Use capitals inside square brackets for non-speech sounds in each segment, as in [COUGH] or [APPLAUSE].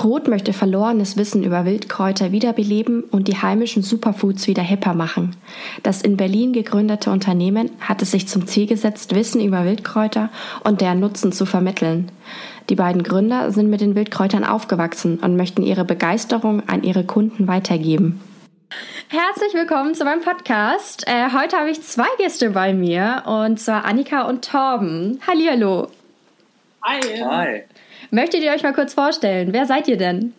Groth möchte verlorenes Wissen über Wildkräuter wiederbeleben und die heimischen Superfoods wieder hipper machen. Das in Berlin gegründete Unternehmen hat es sich zum Ziel gesetzt, Wissen über Wildkräuter und deren Nutzen zu vermitteln. Die beiden Gründer sind mit den Wildkräutern aufgewachsen und möchten ihre Begeisterung an ihre Kunden weitergeben. Herzlich willkommen zu meinem Podcast. Äh, heute habe ich zwei Gäste bei mir und zwar Annika und Torben. Hallihallo. Hi. Hi. Möchtet ihr euch mal kurz vorstellen? Wer seid ihr denn?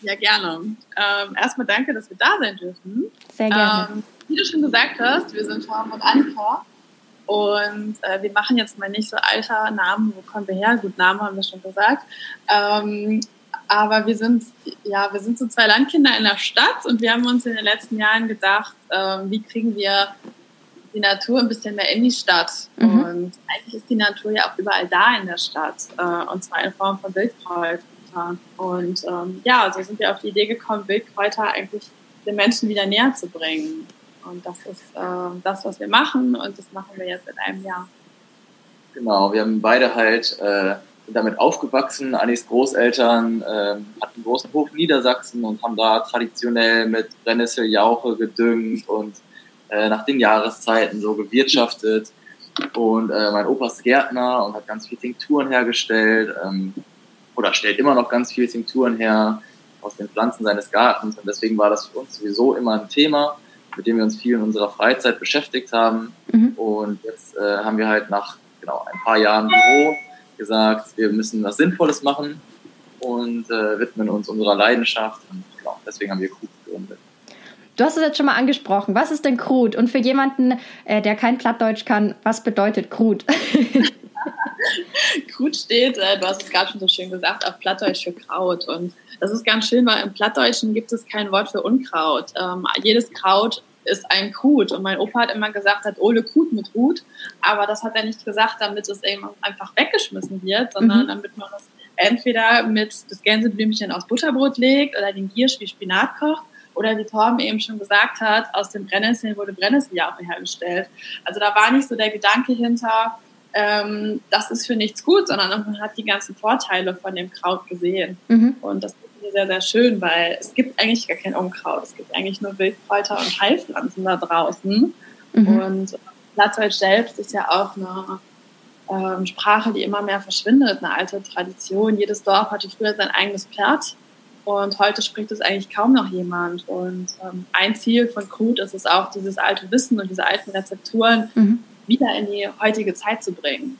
Ja, gerne. Ähm, erstmal danke, dass wir da sein dürfen. Sehr gerne. Ähm, wie du schon gesagt hast, wir sind Tom und Annika. Und äh, wir machen jetzt mal nicht so alter Namen, wo kommen wir her? Gut, Namen haben wir schon gesagt. Ähm, aber wir sind, ja, wir sind so zwei Landkinder in der Stadt und wir haben uns in den letzten Jahren gedacht, ähm, wie kriegen wir die Natur ein bisschen mehr in die Stadt. Mhm. Und eigentlich ist die Natur ja auch überall da in der Stadt. Äh, und zwar in Form von Wildkräutern. Und ähm, ja, so sind wir auf die Idee gekommen, Wildkräuter eigentlich den Menschen wieder näher zu bringen. Und das ist äh, das, was wir machen. Und das machen wir jetzt seit einem Jahr. Genau, wir haben beide halt äh, damit aufgewachsen. Anis Großeltern äh, hatten einen großen Hof in Niedersachsen und haben da traditionell mit Brennnesseljauche gedüngt und äh, nach den Jahreszeiten so gewirtschaftet. Und äh, mein Opa ist Gärtner und hat ganz viele Tinkturen hergestellt ähm, oder stellt immer noch ganz viele Tinkturen her aus den Pflanzen seines Gartens. Und deswegen war das für uns sowieso immer ein Thema, mit dem wir uns viel in unserer Freizeit beschäftigt haben. Mhm. Und jetzt äh, haben wir halt nach genau ein paar Jahren Büro gesagt, wir müssen was Sinnvolles machen und äh, widmen uns unserer Leidenschaft. Und genau, deswegen haben wir Kuh. Du hast es jetzt schon mal angesprochen. Was ist denn Krut? Und für jemanden, äh, der kein Plattdeutsch kann, was bedeutet Krut? [LAUGHS] Krut steht, äh, du hast es gerade schon so schön gesagt, auf Plattdeutsch für Kraut. Und das ist ganz schön, weil im Plattdeutschen gibt es kein Wort für Unkraut. Ähm, jedes Kraut ist ein Krut. Und mein Opa hat immer gesagt, hat Ole Krut mit Hut. Aber das hat er nicht gesagt, damit es eben einfach weggeschmissen wird, sondern mhm. damit man es entweder mit das Gänseblümchen aus Butterbrot legt oder den Giersch wie Spinat kocht oder wie Torben eben schon gesagt hat, aus den Brennnesseln wurde Brennnesseljauche hergestellt. Also da war nicht so der Gedanke hinter, ähm, das ist für nichts gut, sondern man hat die ganzen Vorteile von dem Kraut gesehen. Mhm. Und das ist mir sehr, sehr schön, weil es gibt eigentlich gar kein Unkraut. Es gibt eigentlich nur Wildkräuter und Heilpflanzen da draußen. Mhm. Und Plattdeutsch selbst ist ja auch eine ähm, Sprache, die immer mehr verschwindet, eine alte Tradition. Jedes Dorf hatte früher sein eigenes Platt. Und heute spricht es eigentlich kaum noch jemand. Und ähm, ein Ziel von Crude ist es auch, dieses alte Wissen und diese alten Rezepturen mhm. wieder in die heutige Zeit zu bringen.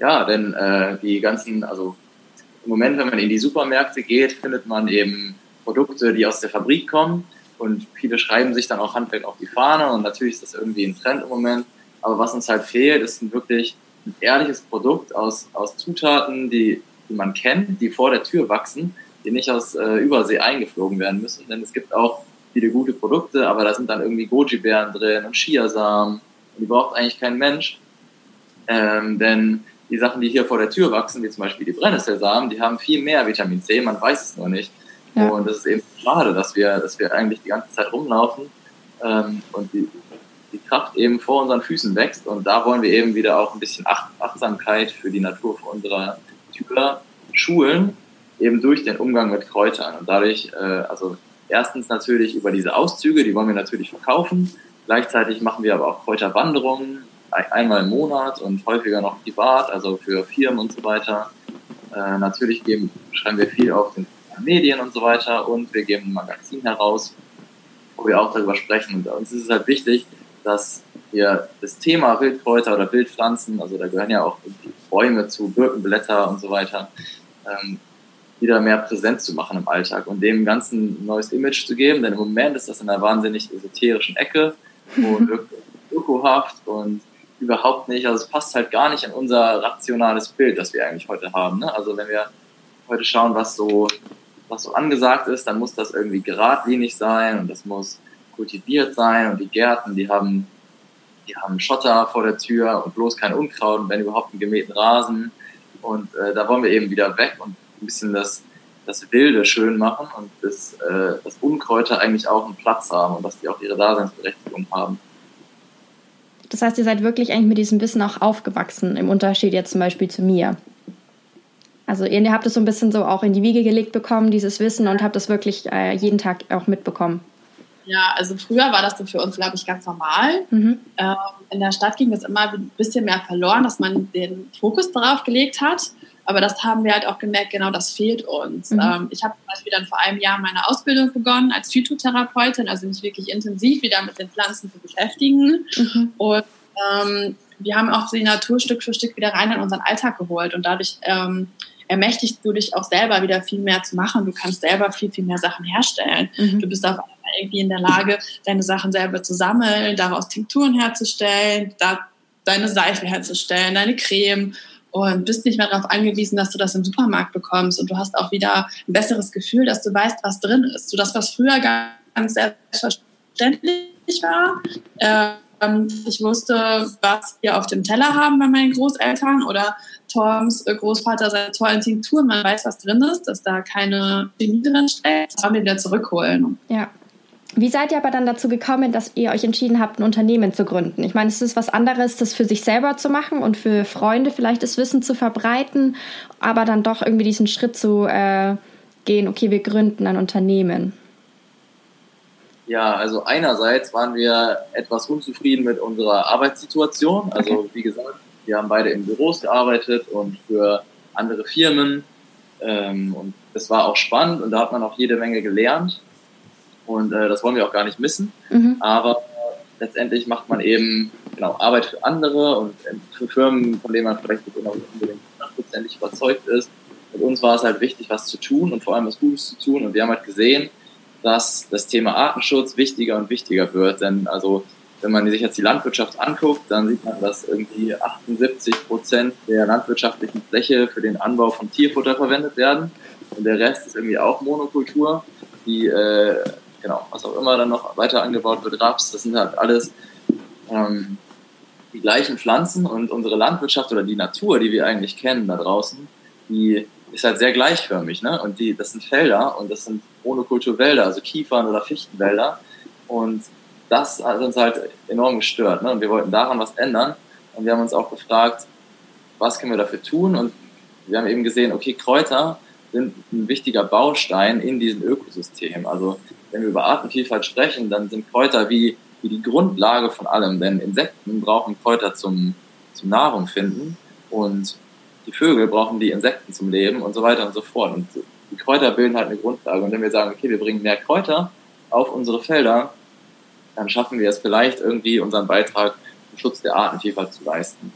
Ja, denn äh, die ganzen, also im Moment, wenn man in die Supermärkte geht, findet man eben Produkte, die aus der Fabrik kommen. Und viele schreiben sich dann auch Handwerk auf die Fahne. Und natürlich ist das irgendwie ein Trend im Moment. Aber was uns halt fehlt, ist ein wirklich ein ehrliches Produkt aus, aus Zutaten, die die man kennt, die vor der Tür wachsen, die nicht aus äh, Übersee eingeflogen werden müssen. Denn es gibt auch viele gute Produkte, aber da sind dann irgendwie Goji-Beeren drin und Chiasamen. Die braucht eigentlich kein Mensch. Ähm, denn die Sachen, die hier vor der Tür wachsen, wie zum Beispiel die Brennnesselsamen, die haben viel mehr Vitamin C, man weiß es nur nicht. Ja. Und es ist eben schade, dass wir, dass wir eigentlich die ganze Zeit rumlaufen ähm, und die, die Kraft eben vor unseren Füßen wächst. Und da wollen wir eben wieder auch ein bisschen Achtsamkeit für die Natur vor unserer Tür schulen, eben durch den Umgang mit Kräutern. Und dadurch, äh, also erstens natürlich über diese Auszüge, die wollen wir natürlich verkaufen. Gleichzeitig machen wir aber auch Kräuterwanderungen, einmal im Monat und häufiger noch privat, also für Firmen und so weiter. Äh, natürlich geben, schreiben wir viel auf den Medien und so weiter und wir geben ein Magazin heraus, wo wir auch darüber sprechen. Und uns ist es halt wichtig, dass wir das Thema Wildkräuter oder Wildpflanzen, also da gehören ja auch Bäume zu, Birkenblätter und so weiter, ähm, wieder mehr präsent zu machen im Alltag und dem Ganzen ein neues Image zu geben. Denn im Moment ist das in einer wahnsinnig esoterischen Ecke [LAUGHS] und ökohaft und überhaupt nicht, also es passt halt gar nicht in unser rationales Bild, das wir eigentlich heute haben. Ne? Also wenn wir heute schauen, was so was so angesagt ist, dann muss das irgendwie geradlinig sein und das muss kultiviert sein und die Gärten, die haben, die haben Schotter vor der Tür und bloß kein Unkraut und wenn überhaupt einen gemähten Rasen. Und äh, da wollen wir eben wieder weg und ein bisschen das, das Wilde schön machen und das, äh, das Unkräuter eigentlich auch einen Platz haben und dass die auch ihre Daseinsberechtigung haben. Das heißt, ihr seid wirklich eigentlich mit diesem Wissen auch aufgewachsen, im Unterschied jetzt zum Beispiel zu mir. Also ihr habt es so ein bisschen so auch in die Wiege gelegt bekommen, dieses Wissen, und habt es wirklich äh, jeden Tag auch mitbekommen. Ja, also früher war das so für uns, glaube ich, ganz normal. Mhm. Ähm, in der Stadt ging das immer ein bisschen mehr verloren, dass man den Fokus darauf gelegt hat. Aber das haben wir halt auch gemerkt, genau das fehlt uns. Mhm. Ähm, ich habe zum Beispiel dann vor einem Jahr meine Ausbildung begonnen als Phytotherapeutin, also mich wirklich intensiv wieder mit den Pflanzen zu beschäftigen. Mhm. Und ähm, wir haben auch die Natur Stück für Stück wieder rein in unseren Alltag geholt. Und dadurch ähm, ermächtigst du dich auch selber wieder viel mehr zu machen. Du kannst selber viel, viel mehr Sachen herstellen. Mhm. Du bist auf irgendwie in der Lage, deine Sachen selber zu sammeln, daraus Tinkturen herzustellen, da deine Seife herzustellen, deine Creme und bist nicht mehr darauf angewiesen, dass du das im Supermarkt bekommst. Und du hast auch wieder ein besseres Gefühl, dass du weißt, was drin ist. So das, was früher ganz selbstverständlich war. Ähm, ich wusste, was wir auf dem Teller haben bei meinen Großeltern oder Toms Großvater seine tollen Tinkturen, man weiß, was drin ist, dass da keine Chemie drin steckt, das haben wir wieder zurückholen. Ja. Wie seid ihr aber dann dazu gekommen, dass ihr euch entschieden habt, ein Unternehmen zu gründen? Ich meine, es ist was anderes, das für sich selber zu machen und für Freunde vielleicht das Wissen zu verbreiten, aber dann doch irgendwie diesen Schritt zu äh, gehen, okay, wir gründen ein Unternehmen. Ja, also einerseits waren wir etwas unzufrieden mit unserer Arbeitssituation. Also okay. wie gesagt, wir haben beide in Büros gearbeitet und für andere Firmen. Ähm, und das war auch spannend und da hat man auch jede Menge gelernt. Und äh, das wollen wir auch gar nicht missen. Mhm. Aber letztendlich macht man eben genau Arbeit für andere und äh, für Firmen, von denen man vielleicht nicht unbedingt hundertprozentig überzeugt ist. Mit uns war es halt wichtig, was zu tun und vor allem was Gutes zu tun. Und wir haben halt gesehen, dass das Thema Artenschutz wichtiger und wichtiger wird. Denn also wenn man sich jetzt die Landwirtschaft anguckt, dann sieht man, dass irgendwie 78 Prozent der landwirtschaftlichen Fläche für den Anbau von Tierfutter verwendet werden. Und der Rest ist irgendwie auch Monokultur, die, äh, genau, was auch immer dann noch weiter angebaut wird, Raps, das sind halt alles ähm, die gleichen Pflanzen und unsere Landwirtschaft oder die Natur, die wir eigentlich kennen da draußen, die ist halt sehr gleichförmig, ne? Und die, das sind Felder und das sind Monokulturwälder, also Kiefern oder Fichtenwälder. Und das hat uns halt enorm gestört. Ne? Und wir wollten daran was ändern. Und wir haben uns auch gefragt, was können wir dafür tun? Und wir haben eben gesehen, okay, Kräuter sind ein wichtiger Baustein in diesem Ökosystem. Also wenn wir über Artenvielfalt sprechen, dann sind Kräuter wie, wie die Grundlage von allem. Denn Insekten brauchen Kräuter zum, zum Nahrung finden und die Vögel brauchen die Insekten zum Leben und so weiter und so fort. Und die Kräuter bilden halt eine Grundlage. Und wenn wir sagen, okay, wir bringen mehr Kräuter auf unsere Felder, dann schaffen wir es vielleicht irgendwie, unseren Beitrag zum Schutz der Artenvielfalt zu leisten.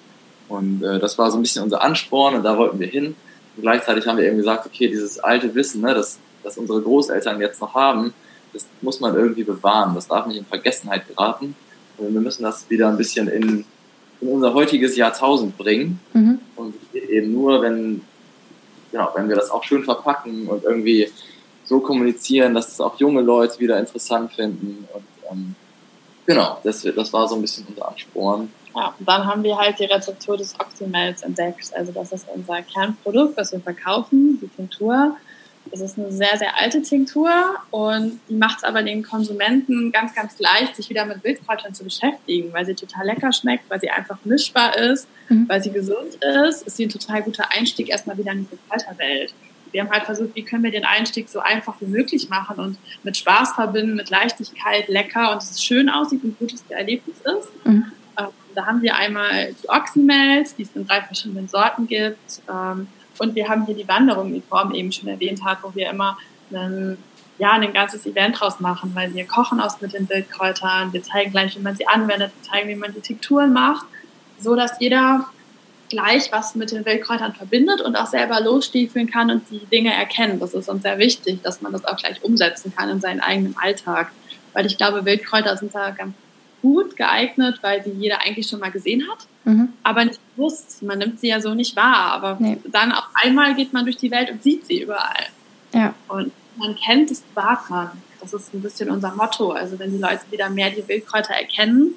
Und äh, das war so ein bisschen unser Ansporn und da wollten wir hin. Und gleichzeitig haben wir eben gesagt, okay, dieses alte Wissen, ne, das, das unsere Großeltern jetzt noch haben, das muss man irgendwie bewahren. Das darf nicht in Vergessenheit geraten. Und wir müssen das wieder ein bisschen in, in unser heutiges Jahrtausend bringen. Mhm. Und eben nur, wenn, genau, wenn wir das auch schön verpacken und irgendwie so kommunizieren, dass es auch junge Leute wieder interessant finden. Und ähm, Genau, das, das war so ein bisschen unser Ansporn. Ja, und dann haben wir halt die Rezeptur des Oxymels entdeckt. Also das ist unser Kernprodukt, was wir verkaufen, die Tinktur. Das ist eine sehr, sehr alte Tinktur und die macht es aber den Konsumenten ganz, ganz leicht, sich wieder mit Wildkräutern zu beschäftigen, weil sie total lecker schmeckt, weil sie einfach mischbar ist, mhm. weil sie gesund ist, ist sie ein total guter Einstieg erstmal wieder in diese Kräuterwelt wir haben halt versucht, wie können wir den Einstieg so einfach wie möglich machen und mit Spaß verbinden, mit Leichtigkeit, lecker und dass es schön aussieht und ein gutes Erlebnis ist. Mhm. Ähm, da haben wir einmal die Ochsenmelz, die es in drei verschiedenen Sorten gibt. Ähm, und wir haben hier die Wanderung, die Form eben schon erwähnt hat, wo wir immer einen, ja, ein ganzes Event draus machen, weil wir kochen aus mit den Wildkräutern, wir zeigen gleich, wie man sie anwendet, wir zeigen, wie man die Tekturen macht, so dass jeder gleich was mit den Wildkräutern verbindet und auch selber losstiefeln kann und die Dinge erkennen. Das ist uns sehr wichtig, dass man das auch gleich umsetzen kann in seinen eigenen Alltag. Weil ich glaube, Wildkräuter sind da ganz gut geeignet, weil die jeder eigentlich schon mal gesehen hat, mhm. aber nicht bewusst. Man nimmt sie ja so nicht wahr. Aber nee. dann auf einmal geht man durch die Welt und sieht sie überall. Ja. Und man kennt, ist daran. Das ist ein bisschen unser Motto. Also wenn die Leute wieder mehr die Wildkräuter erkennen,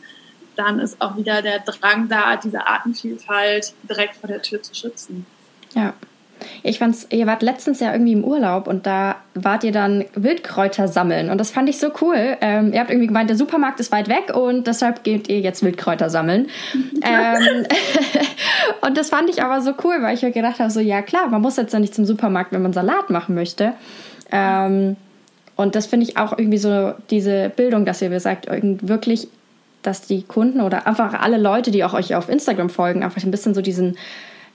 dann ist auch wieder der Drang da, diese Artenvielfalt direkt vor der Tür zu schützen. Ja. Ich fand's, ihr wart letztens ja irgendwie im Urlaub und da wart ihr dann Wildkräuter sammeln und das fand ich so cool. Ähm, ihr habt irgendwie gemeint, der Supermarkt ist weit weg und deshalb geht ihr jetzt Wildkräuter sammeln. [LAUGHS] ähm, [LAUGHS] und das fand ich aber so cool, weil ich mir gedacht habe, so ja klar, man muss jetzt ja nicht zum Supermarkt, wenn man Salat machen möchte. Ähm, und das finde ich auch irgendwie so diese Bildung, dass ihr sagt, wirklich, dass die Kunden oder einfach alle Leute, die auch euch auf Instagram folgen, einfach ein bisschen so diesen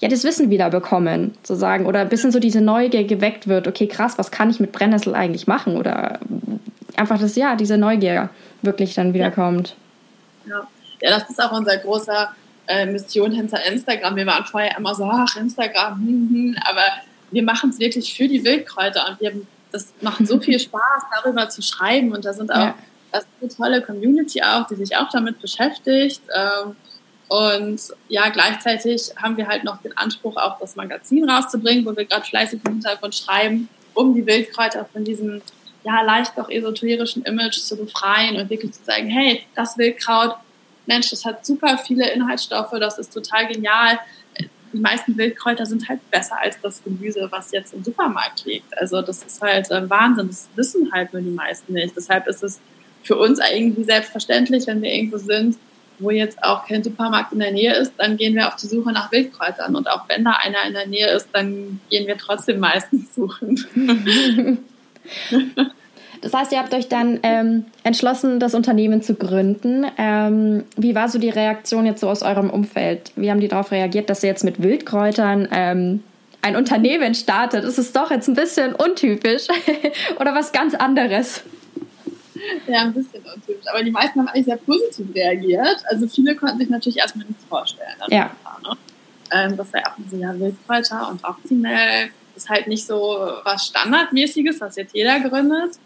ja, das Wissen wieder bekommen, sozusagen. Oder ein bisschen so diese Neugier geweckt wird, okay, krass, was kann ich mit Brennnessel eigentlich machen? Oder einfach das, ja, diese Neugier wirklich dann wiederkommt. Ja, ja das ist auch unser großer äh, Mission hinter Instagram. Wir waren vorher immer so, ach, Instagram, hm, hm, aber wir machen es wirklich für die Wildkräuter und wir das machen so viel [LAUGHS] Spaß, darüber zu schreiben und da sind auch ja. das ist eine tolle Community auch, die sich auch damit beschäftigt. Ähm, und ja, gleichzeitig haben wir halt noch den Anspruch, auch das Magazin rauszubringen, wo wir gerade fleißig im Hintergrund schreiben, um die Wildkräuter von diesem ja leicht doch esoterischen Image zu befreien und wirklich zu sagen, hey, das Wildkraut, Mensch, das hat super viele Inhaltsstoffe, das ist total genial. Die meisten Wildkräuter sind halt besser als das Gemüse, was jetzt im Supermarkt liegt. Also das ist halt äh, Wahnsinn, das wissen halt nur die meisten nicht. Deshalb ist es für uns irgendwie selbstverständlich, wenn wir irgendwo sind, wo jetzt auch kein Supermarkt in der Nähe ist, dann gehen wir auf die Suche nach Wildkräutern. Und auch wenn da einer in der Nähe ist, dann gehen wir trotzdem meistens suchen. [LAUGHS] Das heißt, ihr habt euch dann ähm, entschlossen, das Unternehmen zu gründen. Ähm, wie war so die Reaktion jetzt so aus eurem Umfeld? Wie haben die darauf reagiert, dass ihr jetzt mit Wildkräutern ähm, ein Unternehmen startet? Ist es doch jetzt ein bisschen untypisch [LAUGHS] oder was ganz anderes? [LAUGHS] Ja, ein bisschen untypisch. Aber die meisten haben eigentlich sehr positiv reagiert. Also viele konnten sich natürlich erstmal nichts vorstellen. Ja. Ne? Ähm, das war auch so, ja, Wildkräuter und Optimal ist halt nicht so was Standardmäßiges, was jetzt jeder gründet.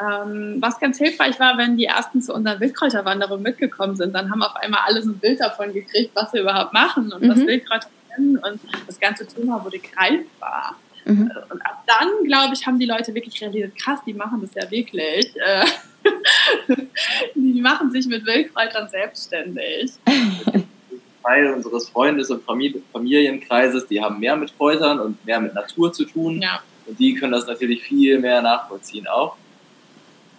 Ähm, was ganz hilfreich war, wenn die ersten zu unseren Wildkräuterwanderungen mitgekommen sind, dann haben auf einmal alle so ein Bild davon gekriegt, was wir überhaupt machen und mhm. was Wildkräuter sind und das ganze Thema wurde greifbar. Mhm. Und ab dann, glaube ich, haben die Leute wirklich realisiert, krass, die machen das ja wirklich. Äh, [LAUGHS] die machen sich mit Wildkräutern selbstständig. Teil unseres Freundes- und Familienkreises, die haben mehr mit Kräutern und mehr mit Natur zu tun. Ja. Und die können das natürlich viel mehr nachvollziehen auch.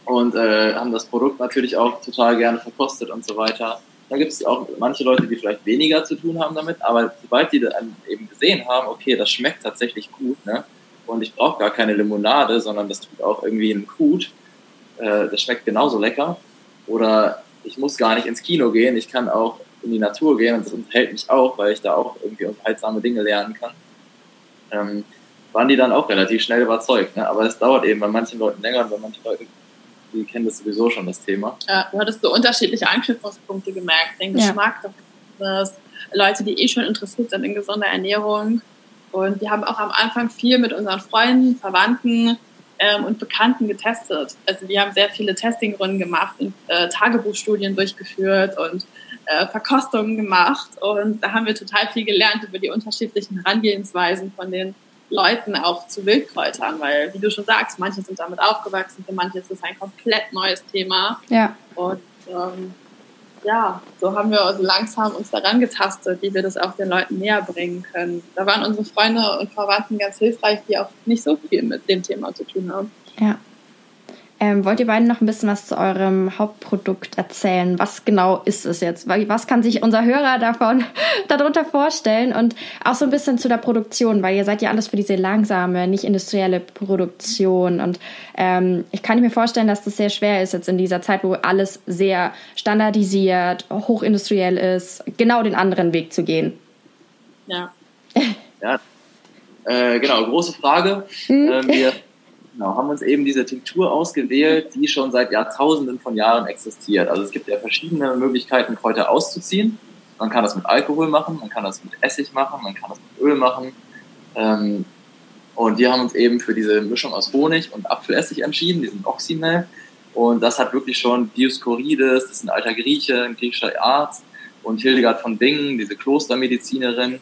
Und äh, haben das Produkt natürlich auch total gerne verkostet und so weiter. Da gibt es auch manche Leute, die vielleicht weniger zu tun haben damit, aber sobald die dann eben gesehen haben, okay, das schmeckt tatsächlich gut, ne? Und ich brauche gar keine Limonade, sondern das tut auch irgendwie einen Kut, äh, das schmeckt genauso lecker. Oder ich muss gar nicht ins Kino gehen, ich kann auch in die Natur gehen und das unterhält mich auch, weil ich da auch irgendwie unterhaltsame Dinge lernen kann. Ähm, waren die dann auch relativ schnell überzeugt. Ne? Aber es dauert eben bei manchen Leuten länger und bei manchen Leuten, die kennen das sowieso schon, das Thema. Ja, du hattest so unterschiedliche Anknüpfungspunkte gemerkt, den Geschmack, ja. das Leute, die eh schon interessiert sind in gesunder Ernährung. Und die haben auch am Anfang viel mit unseren Freunden, Verwandten, ähm, und Bekannten getestet. Also wir haben sehr viele Testingrunden gemacht und äh, Tagebuchstudien durchgeführt und äh, Verkostungen gemacht und da haben wir total viel gelernt über die unterschiedlichen Herangehensweisen von den Leuten auch zu Wildkräutern, weil wie du schon sagst, manche sind damit aufgewachsen, für manche ist es ein komplett neues Thema. Ja. Und ähm, ja, so haben wir also langsam uns daran getastet, wie wir das auch den Leuten näher bringen können. Da waren unsere Freunde und Verwandten ganz hilfreich, die auch nicht so viel mit dem Thema zu tun haben. Ja. Ähm, wollt ihr beiden noch ein bisschen was zu eurem Hauptprodukt erzählen? Was genau ist es jetzt? Was kann sich unser Hörer davon [LAUGHS] darunter vorstellen? Und auch so ein bisschen zu der Produktion, weil ihr seid ja alles für diese langsame, nicht industrielle Produktion. Und ähm, ich kann mir vorstellen, dass das sehr schwer ist jetzt in dieser Zeit, wo alles sehr standardisiert, hochindustriell ist, genau den anderen Weg zu gehen. Ja. [LAUGHS] ja. Äh, genau, große Frage. Mhm. Äh, wir Genau, haben uns eben diese Tinktur ausgewählt, die schon seit Jahrtausenden von Jahren existiert. Also es gibt ja verschiedene Möglichkeiten, Kräuter auszuziehen. Man kann das mit Alkohol machen, man kann das mit Essig machen, man kann das mit Öl machen. Ähm, und wir haben uns eben für diese Mischung aus Honig und Apfelessig entschieden, diesen Oxymel. Und das hat wirklich schon Dioskurides, das ist ein alter Grieche, ein griechischer Arzt, und Hildegard von Bingen, diese Klostermedizinerin,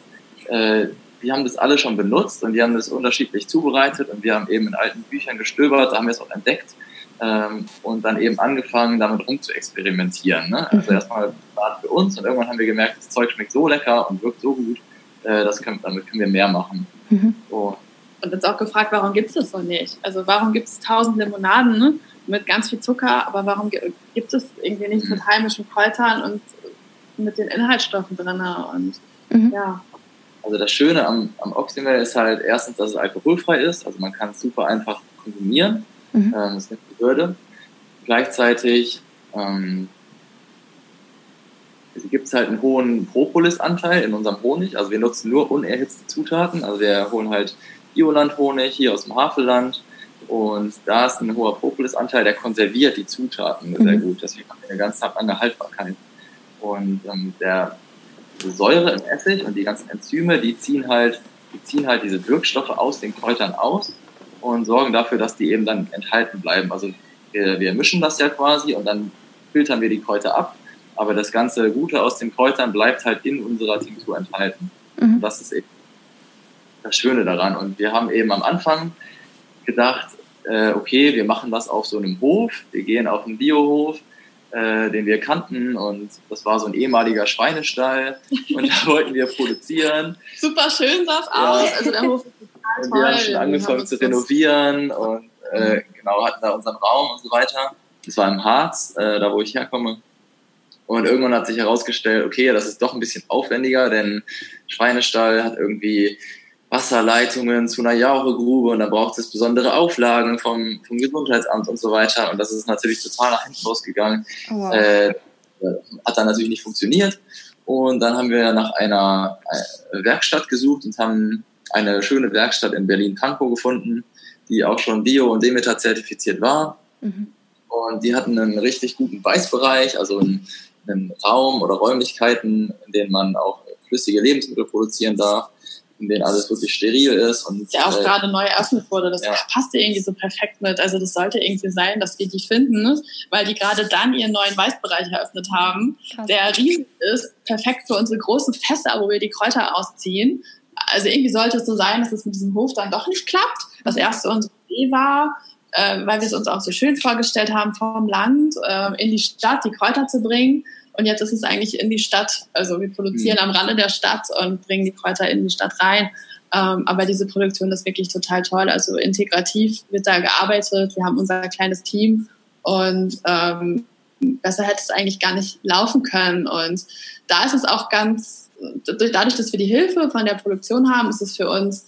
äh, die haben das alle schon benutzt und die haben das unterschiedlich zubereitet und wir haben eben in alten Büchern gestöbert, da haben wir es auch entdeckt ähm, und dann eben angefangen, damit rum zu experimentieren. Ne? Also mhm. erstmal für uns und irgendwann haben wir gemerkt, das Zeug schmeckt so lecker und wirkt so gut, äh, das können, damit können wir mehr machen. Mhm. So. Und uns auch gefragt, warum gibt es das so nicht? Also warum gibt es tausend Limonaden ne? mit ganz viel Zucker, aber warum gibt es irgendwie nichts mhm. mit heimischen Kräutern und mit den Inhaltsstoffen drin? Und mhm. ja. Also das Schöne am, am Oxymel ist halt erstens, dass es alkoholfrei ist. Also man kann es super einfach konsumieren. Mhm. Ähm, das ist nicht die Hürde. Gleichzeitig ähm, gibt es halt einen hohen Propolis-Anteil in unserem Honig. Also wir nutzen nur unerhitzte Zutaten. Also wir holen halt Bioland-Honig hier aus dem Havelland. Und da ist ein hoher Propolis-Anteil, der konserviert die Zutaten mhm. sehr gut. Deswegen haben wir eine ganz lange Haltbarkeit. Und ähm, der Säure im Essig und die ganzen Enzyme, die ziehen halt, die ziehen halt diese Wirkstoffe aus den Kräutern aus und sorgen dafür, dass die eben dann enthalten bleiben. Also wir, wir mischen das ja quasi und dann filtern wir die Kräuter ab, aber das ganze Gute aus den Kräutern bleibt halt in unserer Tinktur enthalten. Mhm. Das ist eben das Schöne daran. Und wir haben eben am Anfang gedacht, äh, okay, wir machen das auf so einem Hof, wir gehen auf einen Biohof, äh, den wir kannten und das war so ein ehemaliger Schweinestall und da wollten wir produzieren. Super schön sah es ja. aus, also der Hof ist total wir haben schon angefangen haben zu renovieren und äh, genau hatten da unseren Raum und so weiter. Das war im Harz, äh, da wo ich herkomme. Und irgendwann hat sich herausgestellt, okay, das ist doch ein bisschen aufwendiger, denn Schweinestall hat irgendwie Wasserleitungen zu einer Jauregrube und da braucht es besondere Auflagen vom, vom Gesundheitsamt und so weiter. Und das ist natürlich total nach hinten losgegangen. Oh, wow. Äh, hat dann natürlich nicht funktioniert. Und dann haben wir nach einer äh, Werkstatt gesucht und haben eine schöne Werkstatt in Berlin-Pankow gefunden, die auch schon Bio- und Demeter zertifiziert war. Mhm. Und die hatten einen richtig guten Weißbereich, also einen, einen Raum oder Räumlichkeiten, in denen man auch flüssige Lebensmittel produzieren darf in denen alles wirklich steril ist. Und, der auch äh, gerade neu eröffnet wurde. Das ja. passte irgendwie so perfekt mit. Also das sollte irgendwie sein, dass wir die finden, ne? weil die gerade dann ihren neuen Weißbereich eröffnet haben, Krass. der riesig ist, perfekt für unsere großen Fässer, wo wir die Kräuter ausziehen. Also irgendwie sollte es so sein, dass es mit diesem Hof dann doch nicht klappt. Das erste unsere Idee war, äh, weil wir es uns auch so schön vorgestellt haben, vom Land äh, in die Stadt die Kräuter zu bringen. Und jetzt ist es eigentlich in die Stadt. Also wir produzieren mhm. am Rande der Stadt und bringen die Kräuter in die Stadt rein. Ähm, aber diese Produktion ist wirklich total toll. Also integrativ wird da gearbeitet. Wir haben unser kleines Team und ähm, besser hätte es eigentlich gar nicht laufen können. Und da ist es auch ganz, dadurch, dass wir die Hilfe von der Produktion haben, ist es für uns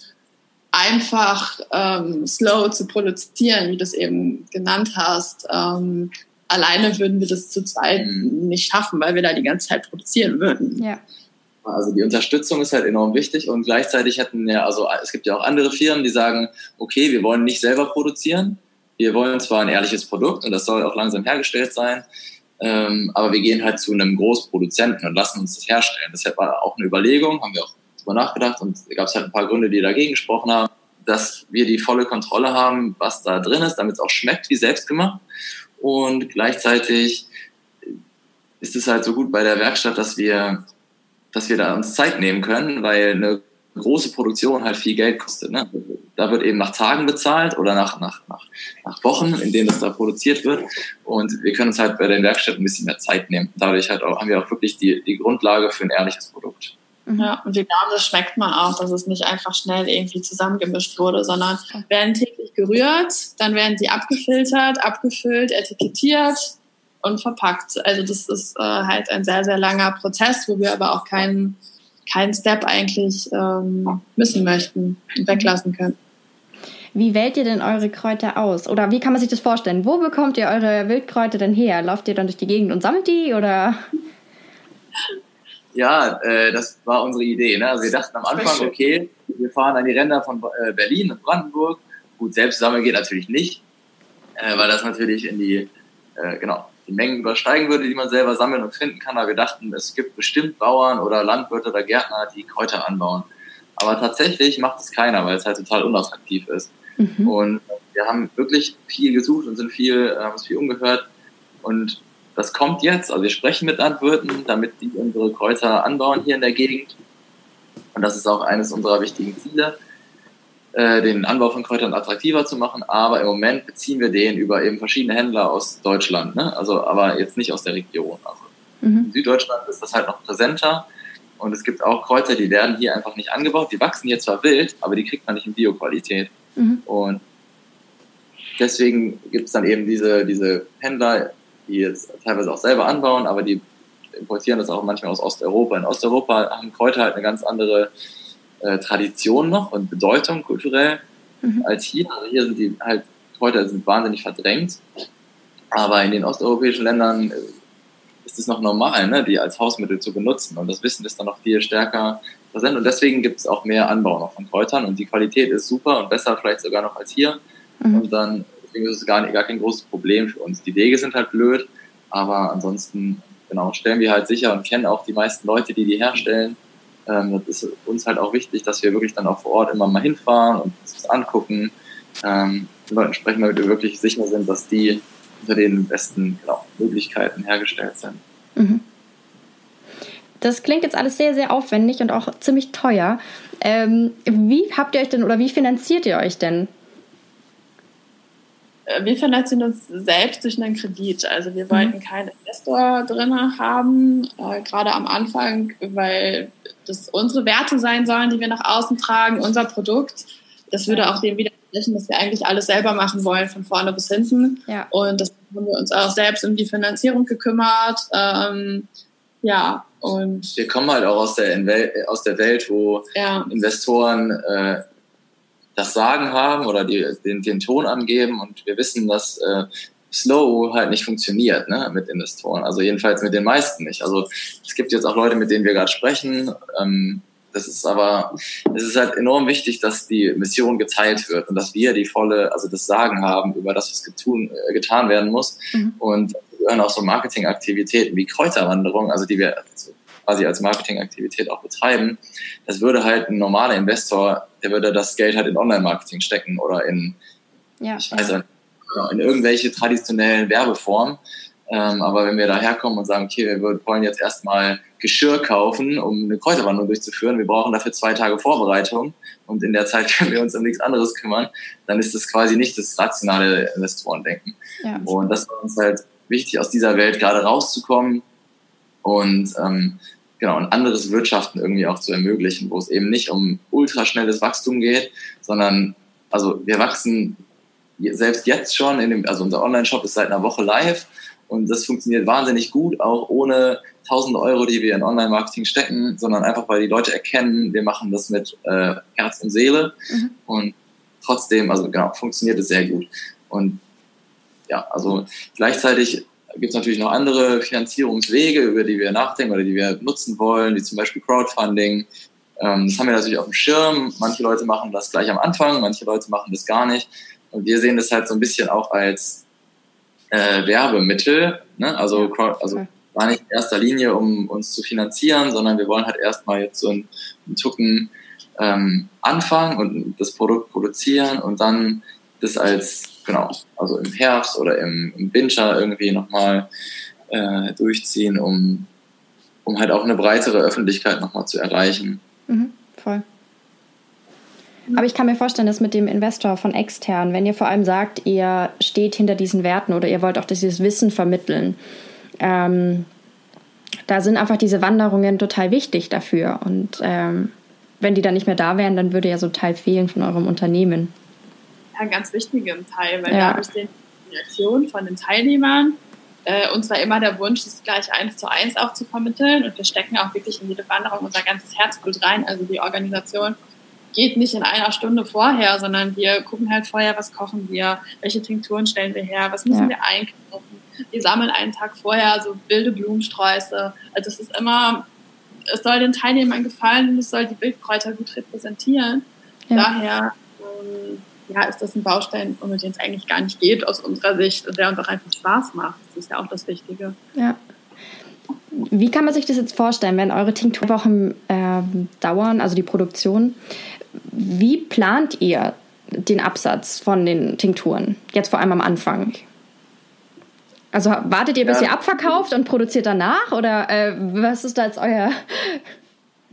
einfach ähm, slow zu produzieren, wie du es eben genannt hast. Ähm, alleine würden wir das zu zweit nicht schaffen, weil wir da die ganze Zeit produzieren würden. Ja. Also die Unterstützung ist halt enorm wichtig und gleichzeitig hätten ja, also es gibt ja auch andere Firmen, die sagen, okay, wir wollen nicht selber produzieren, wir wollen zwar ein ehrliches Produkt und das soll auch langsam hergestellt sein, ähm, aber wir gehen halt zu einem Großproduzenten und lassen uns das herstellen. Das war auch eine Überlegung, haben wir auch drüber nachgedacht und da gab es halt ein paar Gründe, die dagegen gesprochen haben, dass wir die volle Kontrolle haben, was da drin ist, damit es auch schmeckt wie selbstgemacht und gleichzeitig ist es halt so gut bei der Werkstatt, dass wir, dass wir da uns Zeit nehmen können, weil eine große Produktion halt viel Geld kostet. Ne? Da wird eben nach Tagen bezahlt oder nach, nach, nach, nach Wochen, in denen das da produziert wird. Und wir können uns halt bei den Werkstätten ein bisschen mehr Zeit nehmen. Dadurch halt auch, haben wir auch wirklich die, die Grundlage für ein ehrliches Produkt. Mhm. Ja, und die Garne schmeckt man auch, dass es nicht einfach schnell irgendwie zusammengemischt wurde, sondern werden täglich gerührt, dann werden sie abgefiltert, abgefüllt, etikettiert und verpackt. Also das ist äh, halt ein sehr, sehr langer Prozess, wo wir aber auch keinen keinen Step eigentlich ähm, missen möchten und weglassen können. Wie wählt ihr denn eure Kräuter aus? Oder wie kann man sich das vorstellen? Wo bekommt ihr eure Wildkräuter denn her? Lauft ihr dann durch die Gegend und sammelt die oder? Ja, äh, das war unsere Idee. Ne? Also wir dachten am Anfang, okay, wir fahren an die Ränder von äh, Berlin und Brandenburg. Gut, selbst sammeln geht natürlich nicht, äh, weil das natürlich in die, äh, genau, die Mengen übersteigen würde, die man selber sammeln und finden kann. Aber wir dachten, es gibt bestimmt Bauern oder Landwirte oder Gärtner, die Kräuter anbauen. Aber tatsächlich macht es keiner, weil es halt total unattraktiv ist. Mhm. Und wir haben wirklich viel gesucht und sind viel, haben uns viel umgehört. Und das kommt jetzt. Also wir sprechen mit Landwirten, damit die unsere Kräuter anbauen hier in der Gegend. Und das ist auch eines unserer wichtigen Ziele, äh, den Anbau von Kräutern attraktiver zu machen. Aber im Moment beziehen wir den über eben verschiedene Händler aus Deutschland, ne? also aber jetzt nicht aus der Region. Also mhm. In Süddeutschland ist das halt noch präsenter. Und es gibt auch Kräuter, die werden hier einfach nicht angebaut. Die wachsen hier zwar wild, aber die kriegt man nicht in Bioqualität. Mhm. Und deswegen gibt es dann eben diese, diese Händler, die jetzt teilweise auch selber anbauen, aber die importieren das auch manchmal aus Osteuropa. In Osteuropa haben Kräuter halt eine ganz andere äh, Tradition noch und Bedeutung kulturell mhm. als hier. Also hier sind die halt, Kräuter sind wahnsinnig verdrängt. Aber in den osteuropäischen Ländern äh, ist es noch normal, ne, die als Hausmittel zu benutzen. Und das Wissen ist dann noch viel stärker präsent. Und deswegen gibt es auch mehr Anbau noch von Kräutern. Und die Qualität ist super und besser vielleicht sogar noch als hier. Mhm. Und dann deswegen ist es gar, gar kein großes Problem für uns. Die Wege sind halt blöd, aber ansonsten genau, stellen wir halt sicher und kennen auch die meisten Leute, die die herstellen. Ähm, das ist uns halt auch wichtig, dass wir wirklich dann auch vor Ort immer mal hinfahren und uns das angucken. Ähm, mit Leuten sprechen, damit wir wirklich sicher sind, dass die unter den besten genau, Möglichkeiten hergestellt sind. Mhm. Das klingt jetzt alles sehr, sehr aufwendig und auch ziemlich teuer. Ähm, wie habt ihr euch denn oder wie finanziert ihr euch denn? Äh, wir finanzieren uns selbst durch einen Kredit. Also wir wollten mhm. keinen Investor drin haben, äh, gerade am Anfang, weil das unsere Werte sein sollen, die wir nach außen tragen, unser Produkt. Das würde auch dem widersprechen, dass wir eigentlich alles selber machen wollen, von vorne bis hinten. Ja. Und das haben wir uns auch selbst um die Finanzierung gekümmert. Ähm, ja, und wir kommen halt auch aus der, aus der Welt, wo ja. Investoren äh, das Sagen haben oder die, den, den Ton angeben und wir wissen, dass äh, Slow halt nicht funktioniert ne, mit Investoren. Also jedenfalls mit den meisten nicht. Also es gibt jetzt auch Leute, mit denen wir gerade sprechen. Ähm, das ist aber, es ist halt enorm wichtig, dass die Mission geteilt wird und dass wir die volle, also das Sagen haben über das, was getun, äh, getan werden muss. Mhm. Und wir hören auch so Marketingaktivitäten wie Kräuterwanderung, also die wir quasi als Marketingaktivität auch betreiben, das würde halt ein normaler Investor, der würde das Geld halt in Online-Marketing stecken oder in, ja, ich weiß nicht, in irgendwelche traditionellen Werbeformen. Ähm, aber wenn wir da herkommen und sagen, okay, wir wollen jetzt erstmal Geschirr kaufen, um eine Kräuterwanderung durchzuführen, wir brauchen dafür zwei Tage Vorbereitung und in der Zeit [LAUGHS] können wir uns um nichts anderes kümmern, dann ist das quasi nicht das rationale Investorendenken. Ja. Und das war uns halt wichtig, aus dieser Welt gerade rauszukommen und ähm, genau, ein anderes Wirtschaften irgendwie auch zu ermöglichen, wo es eben nicht um ultraschnelles Wachstum geht, sondern also wir wachsen selbst jetzt schon in dem, also unser Online-Shop ist seit einer Woche live und das funktioniert wahnsinnig gut, auch ohne tausende Euro, die wir in Online-Marketing stecken, sondern einfach, weil die Leute erkennen, wir machen das mit äh, Herz und Seele mhm. und trotzdem, also genau, funktioniert es sehr gut. Und ja, also gleichzeitig gibt es natürlich noch andere Finanzierungswege, über die wir nachdenken oder die wir nutzen wollen, wie zum Beispiel Crowdfunding. Ähm, das haben wir natürlich auf dem Schirm. Manche Leute machen das gleich am Anfang, manche Leute machen das gar nicht. Und wir sehen das halt so ein bisschen auch als äh, Werbemittel. Ne? Also, also gar nicht in erster Linie, um uns zu finanzieren, sondern wir wollen halt erstmal jetzt so einen, einen Tucken ähm, anfangen und das Produkt produzieren und dann das als genau, also im Herbst oder im, im Winter irgendwie nochmal äh, durchziehen, um, um halt auch eine breitere Öffentlichkeit nochmal zu erreichen. Mhm, voll. Aber ich kann mir vorstellen, dass mit dem Investor von extern, wenn ihr vor allem sagt, ihr steht hinter diesen Werten oder ihr wollt auch dieses Wissen vermitteln, ähm, da sind einfach diese Wanderungen total wichtig dafür. Und ähm, wenn die dann nicht mehr da wären, dann würde ja so ein Teil fehlen von eurem Unternehmen einen ganz wichtigen Teil, weil ja. dadurch den Reaktionen von den Teilnehmern äh, uns war immer der Wunsch, das gleich eins zu eins auch zu vermitteln und wir stecken auch wirklich in jede Wanderung unser ganzes Herzblut rein. Also die Organisation geht nicht in einer Stunde vorher, sondern wir gucken halt vorher, was kochen wir, welche Tinkturen stellen wir her, was müssen ja. wir einkaufen. Wir sammeln einen Tag vorher so wilde Blumensträuße. Also es ist immer, es soll den Teilnehmern gefallen und es soll die Wildkräuter gut repräsentieren. Ja. Daher ähm, ja, ist das ein Baustein, um den es eigentlich gar nicht geht aus unserer Sicht und der uns auch einfach Spaß macht. Das ist ja auch das Wichtige. Ja. Wie kann man sich das jetzt vorstellen, wenn eure Tinkturwochen äh, dauern, also die Produktion? Wie plant ihr den Absatz von den Tinkturen? Jetzt vor allem am Anfang. Also wartet ihr, bis ja. ihr abverkauft und produziert danach? Oder äh, was ist da jetzt euer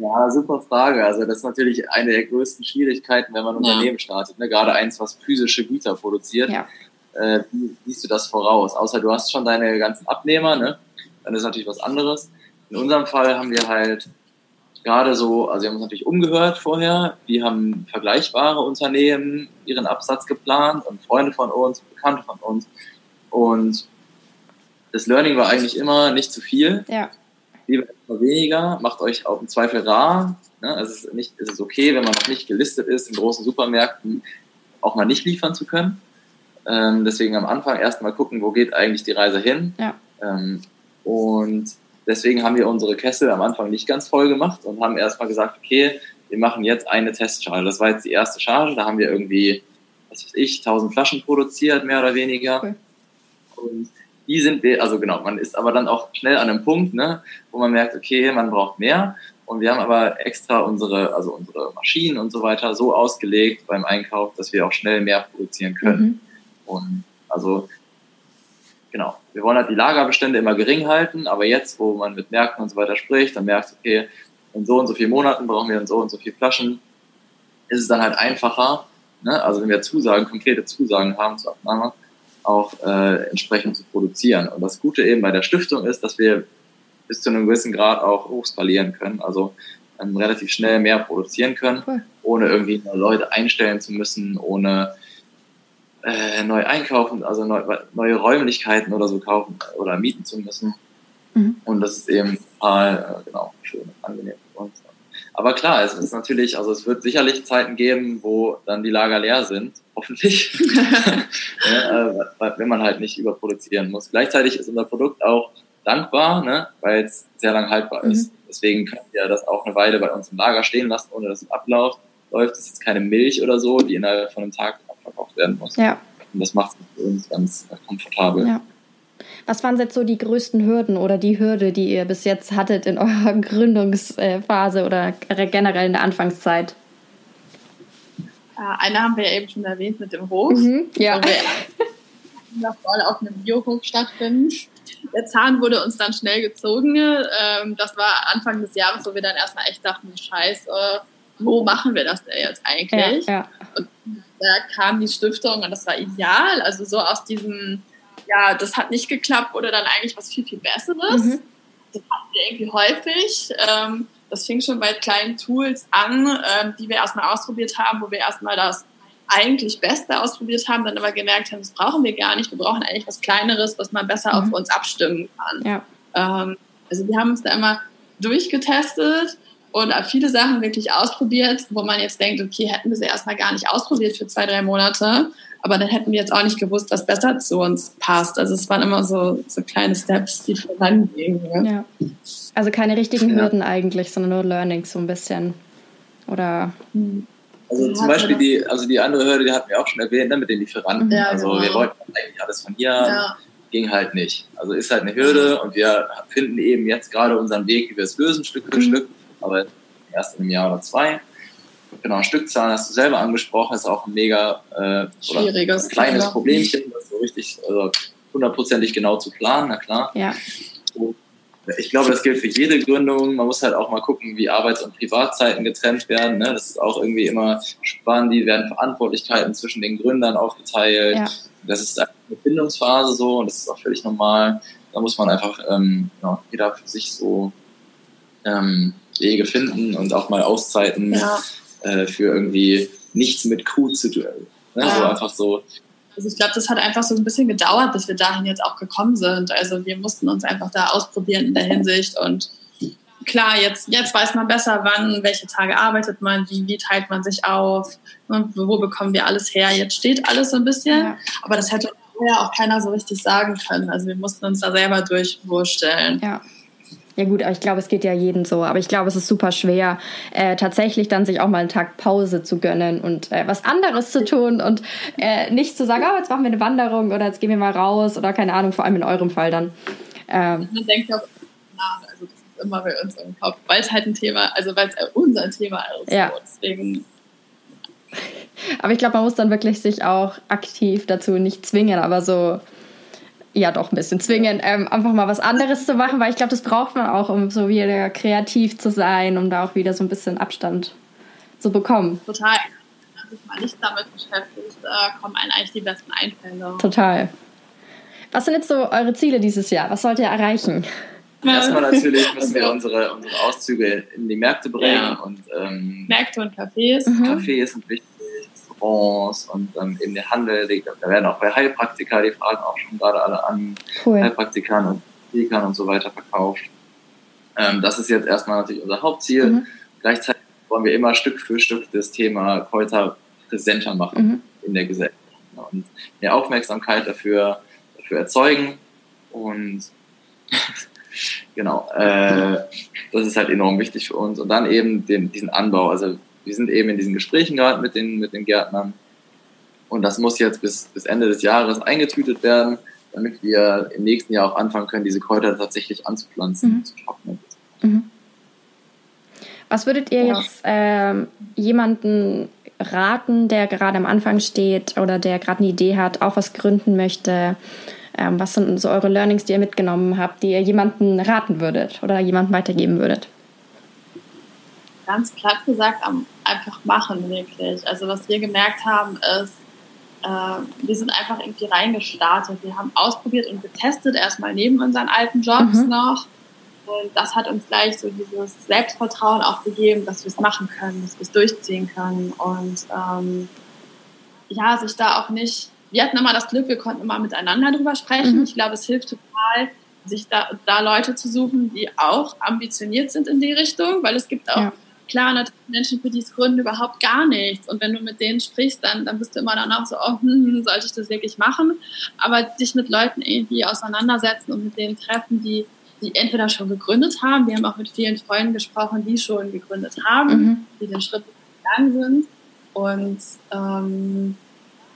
Ja, super Frage. Also das ist natürlich eine der größten Schwierigkeiten, wenn man ein ja. Unternehmen startet. Ne? Gerade eins, was physische Güter produziert. Ja. Äh, wie siehst du das voraus? Außer du hast schon deine ganzen Abnehmer, ne? dann ist natürlich was anderes. In unserem Fall haben wir halt gerade so, also wir haben uns natürlich umgehört vorher, wie haben vergleichbare Unternehmen ihren Absatz geplant und Freunde von uns, Bekannte von uns. Und das Learning war eigentlich immer nicht zu viel. Ja. Lieber weniger, macht euch auch im Zweifel rar. Ne? Also es ist, nicht, es ist okay, wenn man noch nicht gelistet ist, in großen Supermärkten auch mal nicht liefern zu können. Ähm, deswegen am Anfang erstmal gucken, wo geht eigentlich die Reise hin. Ja. Ähm, und deswegen haben wir unsere Kessel am Anfang nicht ganz voll gemacht und haben erstmal gesagt, okay, wir machen jetzt eine Testcharge. Das war jetzt die erste Charge, da haben wir irgendwie, was weiß ich, 1000 Flaschen produziert, mehr oder weniger. Okay. Und die sind, also genau, man ist aber dann auch schnell an einem Punkt, ne, wo man merkt, okay, man braucht mehr. Und wir haben aber extra unsere, also unsere Maschinen und so weiter so ausgelegt beim Einkauf, dass wir auch schnell mehr produzieren können. Mhm. Und also genau, wir wollen halt die Lagerbestände immer gering halten, aber jetzt, wo man mit Märkten und so weiter spricht, dann merkst du, okay, in so und so vielen Monaten brauchen wir in so und so viele Flaschen, ist es dann halt einfacher, ne? also wenn wir Zusagen, konkrete Zusagen haben zur Abnahme, auch äh, entsprechend zu produzieren. Und das Gute eben bei der Stiftung ist, dass wir bis zu einem gewissen Grad auch hochskalieren können, also ähm, relativ schnell mehr produzieren können, cool. ohne irgendwie Leute einstellen zu müssen, ohne äh, neu einkaufen, also neu, neue Räumlichkeiten oder so kaufen oder mieten zu müssen. Mhm. Und das ist eben total, äh, genau, schön und angenehm für uns. Aber klar, es ist natürlich, also es wird sicherlich Zeiten geben, wo dann die Lager leer sind, hoffentlich, ja, [LAUGHS] äh, wenn man halt nicht überproduzieren muss. Gleichzeitig ist unser Produkt auch dankbar, ne, weil es sehr lang haltbar ist. Mhm. Deswegen können wir das auch eine Weile bei uns im Lager stehen lassen, ohne dass es abläuft. Läuft es jetzt keine Milch oder so, die innerhalb von einem Tag verkauft werden muss. Ja. Und das macht es für uns ganz komfortabel. Ja. Was waren jetzt so die größten Hürden oder die Hürde, die ihr bis jetzt hattet in eurer [LAUGHS] Gründungsphase oder generell in der Anfangszeit? Äh, eine haben wir ja eben schon erwähnt mit dem Hof. Mhm, ja. Wo wir [LAUGHS] voll auf einem Biohof stattfinden. Der Zahn wurde uns dann schnell gezogen. Ähm, das war Anfang des Jahres, wo wir dann erstmal echt dachten, scheiße, wo machen wir das denn jetzt eigentlich? Ja, ja. Und da kam die Stiftung und das war ideal. Also so aus diesem, ja, das hat nicht geklappt oder dann eigentlich was viel, viel Besseres. Mhm. Das hatten wir irgendwie häufig. Das fing schon bei kleinen Tools an, ähm, die wir erstmal ausprobiert haben, wo wir erstmal das eigentlich Beste ausprobiert haben, dann aber gemerkt haben, das brauchen wir gar nicht. Wir brauchen eigentlich was Kleineres, was man besser mhm. auf uns abstimmen kann. Ja. Ähm, also wir haben uns da immer durchgetestet und viele Sachen wirklich ausprobiert, wo man jetzt denkt, okay, hätten wir sie erstmal gar nicht ausprobiert für zwei, drei Monate, aber dann hätten wir jetzt auch nicht gewusst, was besser zu uns passt. Also es waren immer so, so kleine Steps, die vorangehen. Ja. ja. Also keine richtigen ja. Hürden eigentlich, sondern nur Learnings so ein bisschen. Oder. Also zum Beispiel die, also die andere Hürde, die hatten wir auch schon erwähnt, ne, mit den Lieferanten. Ja, also genau. wir wollten eigentlich alles von hier haben, ging halt nicht. Also ist halt eine Hürde und wir finden eben jetzt gerade unseren Weg, wie wir es lösen, Stück für mhm. Stück aber erst in einem Jahr oder zwei. Genau, Stückzahlen hast du selber angesprochen, ist auch ein mega äh, Schwieriges, kleines Thema. Problemchen, das so richtig also hundertprozentig genau zu planen, na klar. Ja. Ich glaube, das gilt für jede Gründung. Man muss halt auch mal gucken, wie Arbeits- und Privatzeiten getrennt werden. Ne? Das ist auch irgendwie immer spannend. Wie werden Verantwortlichkeiten zwischen den Gründern aufgeteilt. Ja. Das ist eine Bindungsphase so und das ist auch völlig normal. Da muss man einfach ähm, ja, jeder für sich so ähm, Wege finden und auch mal Auszeiten ja. Äh, für irgendwie nichts mit Kuh zu tun. Ne? Ja. So einfach so. Also ich glaube, das hat einfach so ein bisschen gedauert, bis wir dahin jetzt auch gekommen sind. Also wir mussten uns einfach da ausprobieren in der Hinsicht und klar, jetzt, jetzt weiß man besser, wann, welche Tage arbeitet man, wie, wie teilt man sich auf, ne, wo bekommen wir alles her. Jetzt steht alles so ein bisschen, ja. aber das hätte vorher auch keiner so richtig sagen können. Also wir mussten uns da selber durchwursteln. Ja. Ja gut, aber ich glaube, es geht ja jedem so. Aber ich glaube, es ist super schwer, äh, tatsächlich dann sich auch mal einen Tag Pause zu gönnen und äh, was anderes zu tun und äh, nicht zu sagen, oh, jetzt machen wir eine Wanderung oder jetzt gehen wir mal raus oder keine Ahnung, vor allem in eurem Fall dann. Ähm. Man denkt auch nach, also das ist immer bei uns im Kopf, weil es halt ein Thema, also weil es unser Thema ist. Ja. Deswegen [LAUGHS] aber ich glaube, man muss dann wirklich sich auch aktiv dazu nicht zwingen, aber so ja doch ein bisschen zwingen, ähm, einfach mal was anderes zu machen, weil ich glaube, das braucht man auch, um so wieder kreativ zu sein, um da auch wieder so ein bisschen Abstand zu bekommen. Total. Wenn man sich mal nicht damit beschäftigt, äh, kommen einem eigentlich die besten Einfälle. Total. Was sind jetzt so eure Ziele dieses Jahr? Was wollt ihr erreichen? Erstmal [LAUGHS] natürlich müssen wir unsere, unsere Auszüge in die Märkte bringen ja. und ähm, Märkte und Cafés. Mhm. Cafés sind wichtig, Restaurants und ähm, eben der Handel. Da werden auch bei Heilpraktika, die fragen auch schon gerade alle an, cool. Heilpraktikern und Speakern und so weiter verkauft. Ähm, das ist jetzt erstmal natürlich unser Hauptziel. Mhm. Gleichzeitig wollen wir immer Stück für Stück das Thema Kräuter präsenter machen mhm. in der Gesellschaft und mehr Aufmerksamkeit dafür, dafür erzeugen und [LAUGHS] genau, äh, das ist halt enorm wichtig für uns. Und dann eben den, diesen Anbau. Also wir sind eben in diesen Gesprächen gerade mit den, mit den Gärtnern. Und das muss jetzt bis, bis Ende des Jahres eingetütet werden, damit wir im nächsten Jahr auch anfangen können, diese Kräuter tatsächlich anzupflanzen mhm. zu trocknen. Mhm. Was würdet ihr ja. jetzt ähm, jemanden raten, der gerade am Anfang steht oder der gerade eine Idee hat, auch was gründen möchte? Ähm, was sind so eure Learnings, die ihr mitgenommen habt, die ihr jemandem raten würdet oder jemandem weitergeben würdet? Ganz platt gesagt, einfach machen wirklich. Also was wir gemerkt haben ist, äh, wir sind einfach irgendwie reingestartet. Wir haben ausprobiert und getestet, erstmal neben unseren alten Jobs mhm. noch. Und das hat uns gleich so dieses Selbstvertrauen auch gegeben, dass wir es machen können, dass wir es durchziehen können. Und ähm, ja, sich da auch nicht wir hatten immer das Glück, wir konnten immer miteinander drüber sprechen. Mhm. Ich glaube, es hilft total, sich da, da Leute zu suchen, die auch ambitioniert sind in die Richtung, weil es gibt auch ja. Klar natürlich Menschen, für die es Gründen überhaupt gar nichts. Und wenn du mit denen sprichst, dann, dann bist du immer danach so, oh, [LAUGHS] hm, sollte ich das wirklich machen? Aber sich mit Leuten irgendwie auseinandersetzen und mit denen treffen, die die entweder schon gegründet haben, wir haben auch mit vielen Freunden gesprochen, die schon gegründet haben, mhm. die den Schritt gegangen sind. Und ähm,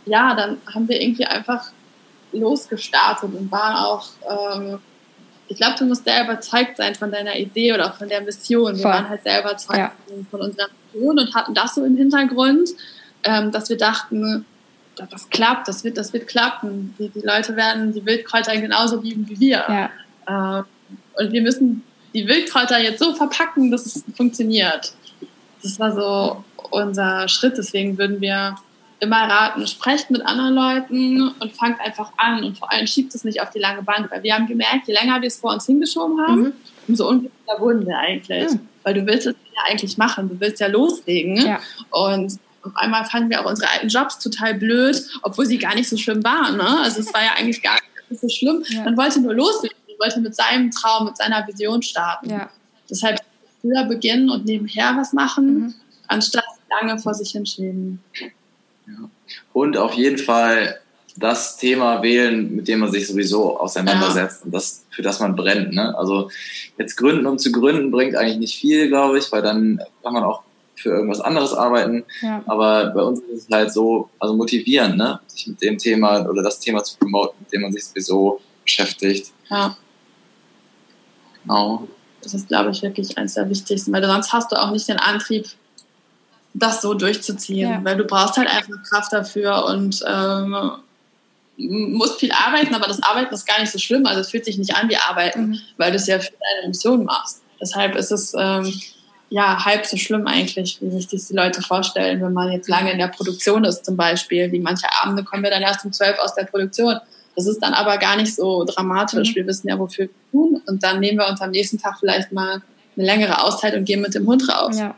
ja, dann haben wir irgendwie einfach losgestartet und waren auch, ähm, ich glaube, du musst sehr überzeugt sein von deiner Idee oder auch von der Mission. Wir Voll. waren halt sehr überzeugt ja. von unserer Mission und hatten das so im Hintergrund, ähm, dass wir dachten, das klappt, das wird, das wird klappen. Die, die Leute werden die Wildkräuter genauso lieben wie wir. Ja. Ähm, und wir müssen die Wildkräuter jetzt so verpacken, dass es funktioniert. Das war so unser Schritt. Deswegen würden wir immer raten, sprecht mit anderen Leuten und fangt einfach an und vor allem schiebt es nicht auf die lange Bank, weil wir haben gemerkt, je länger wir es vor uns hingeschoben haben, mhm. umso unglücklicher wurden wir eigentlich. Mhm. Weil du willst es ja eigentlich machen, du willst ja loslegen. Ja. Und auf einmal fanden wir auch unsere alten Jobs total blöd, obwohl sie gar nicht so schlimm waren. Ne? Also es war ja eigentlich gar nicht so schlimm. Ja. Man wollte nur loslegen, man wollte mit seinem Traum, mit seiner Vision starten. Ja. Deshalb früher beginnen und nebenher was machen, mhm. anstatt lange vor sich hinschieben. Ja. Und auf jeden Fall das Thema wählen, mit dem man sich sowieso auseinandersetzt ja. und das, für das man brennt. Ne? Also jetzt gründen, um zu gründen, bringt eigentlich nicht viel, glaube ich, weil dann kann man auch für irgendwas anderes arbeiten. Ja. Aber bei uns ist es halt so, also motivierend, ne? sich mit dem Thema oder das Thema zu promoten, mit dem man sich sowieso beschäftigt. Ja. Genau. Das ist, glaube ich, wirklich eines der wichtigsten, weil sonst hast du auch nicht den Antrieb, das so durchzuziehen, ja. weil du brauchst halt einfach Kraft dafür und ähm, musst viel arbeiten, aber das Arbeiten ist gar nicht so schlimm. Also es fühlt sich nicht an wie Arbeiten, mhm. weil du es ja für deine Mission machst. Deshalb ist es ähm, ja halb so schlimm eigentlich, wie sich das die Leute vorstellen, wenn man jetzt lange in der Produktion ist zum Beispiel. Wie manche Abende kommen wir dann erst um zwölf aus der Produktion. Das ist dann aber gar nicht so dramatisch. Mhm. Wir wissen ja, wofür wir tun. Und dann nehmen wir uns am nächsten Tag vielleicht mal eine längere Auszeit und gehen mit dem Hund raus. Ja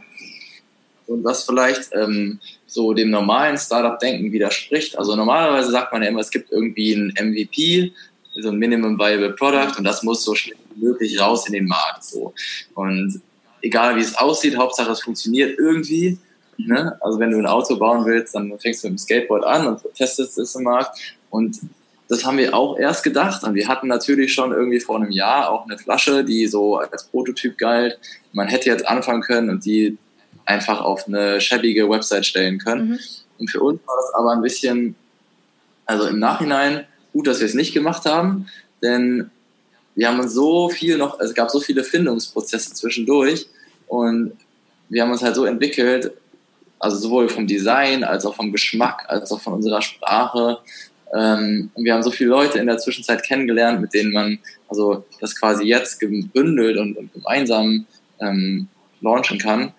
und was vielleicht ähm, so dem normalen Startup-Denken widerspricht. Also normalerweise sagt man ja immer, es gibt irgendwie ein MVP, so ein Minimum Viable Product und das muss so schnell wie möglich raus in den Markt. So. Und egal wie es aussieht, Hauptsache es funktioniert irgendwie. Ne? Also wenn du ein Auto bauen willst, dann fängst du mit dem Skateboard an und testest es im Markt. Und das haben wir auch erst gedacht. Und wir hatten natürlich schon irgendwie vor einem Jahr auch eine Flasche, die so als Prototyp galt. Man hätte jetzt anfangen können und die einfach auf eine schäbige Website stellen können. Mhm. Und für uns war das aber ein bisschen, also im Nachhinein gut, dass wir es nicht gemacht haben, denn wir haben uns so viel noch, es gab so viele Findungsprozesse zwischendurch und wir haben uns halt so entwickelt, also sowohl vom Design als auch vom Geschmack, als auch von unserer Sprache, Ähm, und wir haben so viele Leute in der Zwischenzeit kennengelernt, mit denen man also das quasi jetzt gebündelt und, und gemeinsam ähm, launchen kann,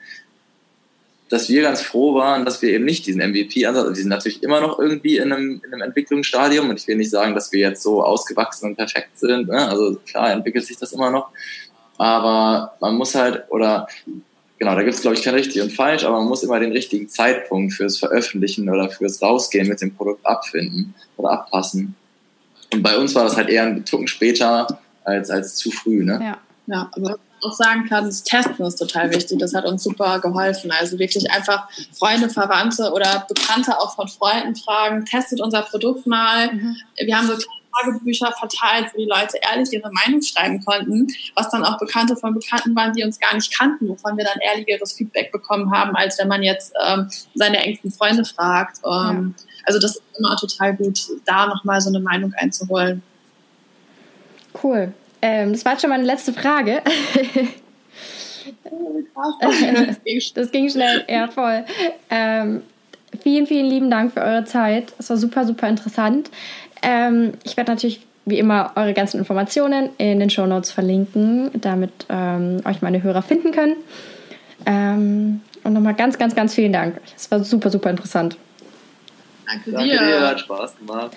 dass wir ganz froh waren, dass wir eben nicht diesen MVP-Ansatz, also wir sind natürlich immer noch irgendwie in einem, in einem Entwicklungsstadium und ich will nicht sagen, dass wir jetzt so ausgewachsen und perfekt sind. Ne? Also klar entwickelt sich das immer noch, aber man muss halt, oder genau, da gibt es glaube ich kein richtig und falsch, aber man muss immer den richtigen Zeitpunkt fürs Veröffentlichen oder fürs Rausgehen mit dem Produkt abfinden oder abpassen. Und bei uns war das halt eher ein Tucken später als, als zu früh. Ne? Ja. Ja, aber auch sagen kann, das Testen ist total wichtig. Das hat uns super geholfen. Also wirklich einfach Freunde, Verwandte oder Bekannte auch von Freunden fragen, testet unser Produkt mal. Mhm. Wir haben so Tagebücher verteilt, wo die Leute ehrlich ihre Meinung schreiben konnten, was dann auch Bekannte von Bekannten waren, die uns gar nicht kannten, wovon wir dann ehrlicheres Feedback bekommen haben, als wenn man jetzt ähm, seine engsten Freunde fragt. Ähm, ja. Also das ist immer total gut, da nochmal so eine Meinung einzuholen. Cool. Ähm, das war jetzt schon meine letzte Frage. [LAUGHS] das ging schnell, ja voll. Ähm, vielen, vielen lieben Dank für eure Zeit. Es war super, super interessant. Ähm, ich werde natürlich wie immer eure ganzen Informationen in den Show Notes verlinken, damit ähm, euch meine Hörer finden können. Ähm, und nochmal ganz, ganz, ganz vielen Dank. Es war super, super interessant. Danke dir. Danke dir, hat Spaß gemacht.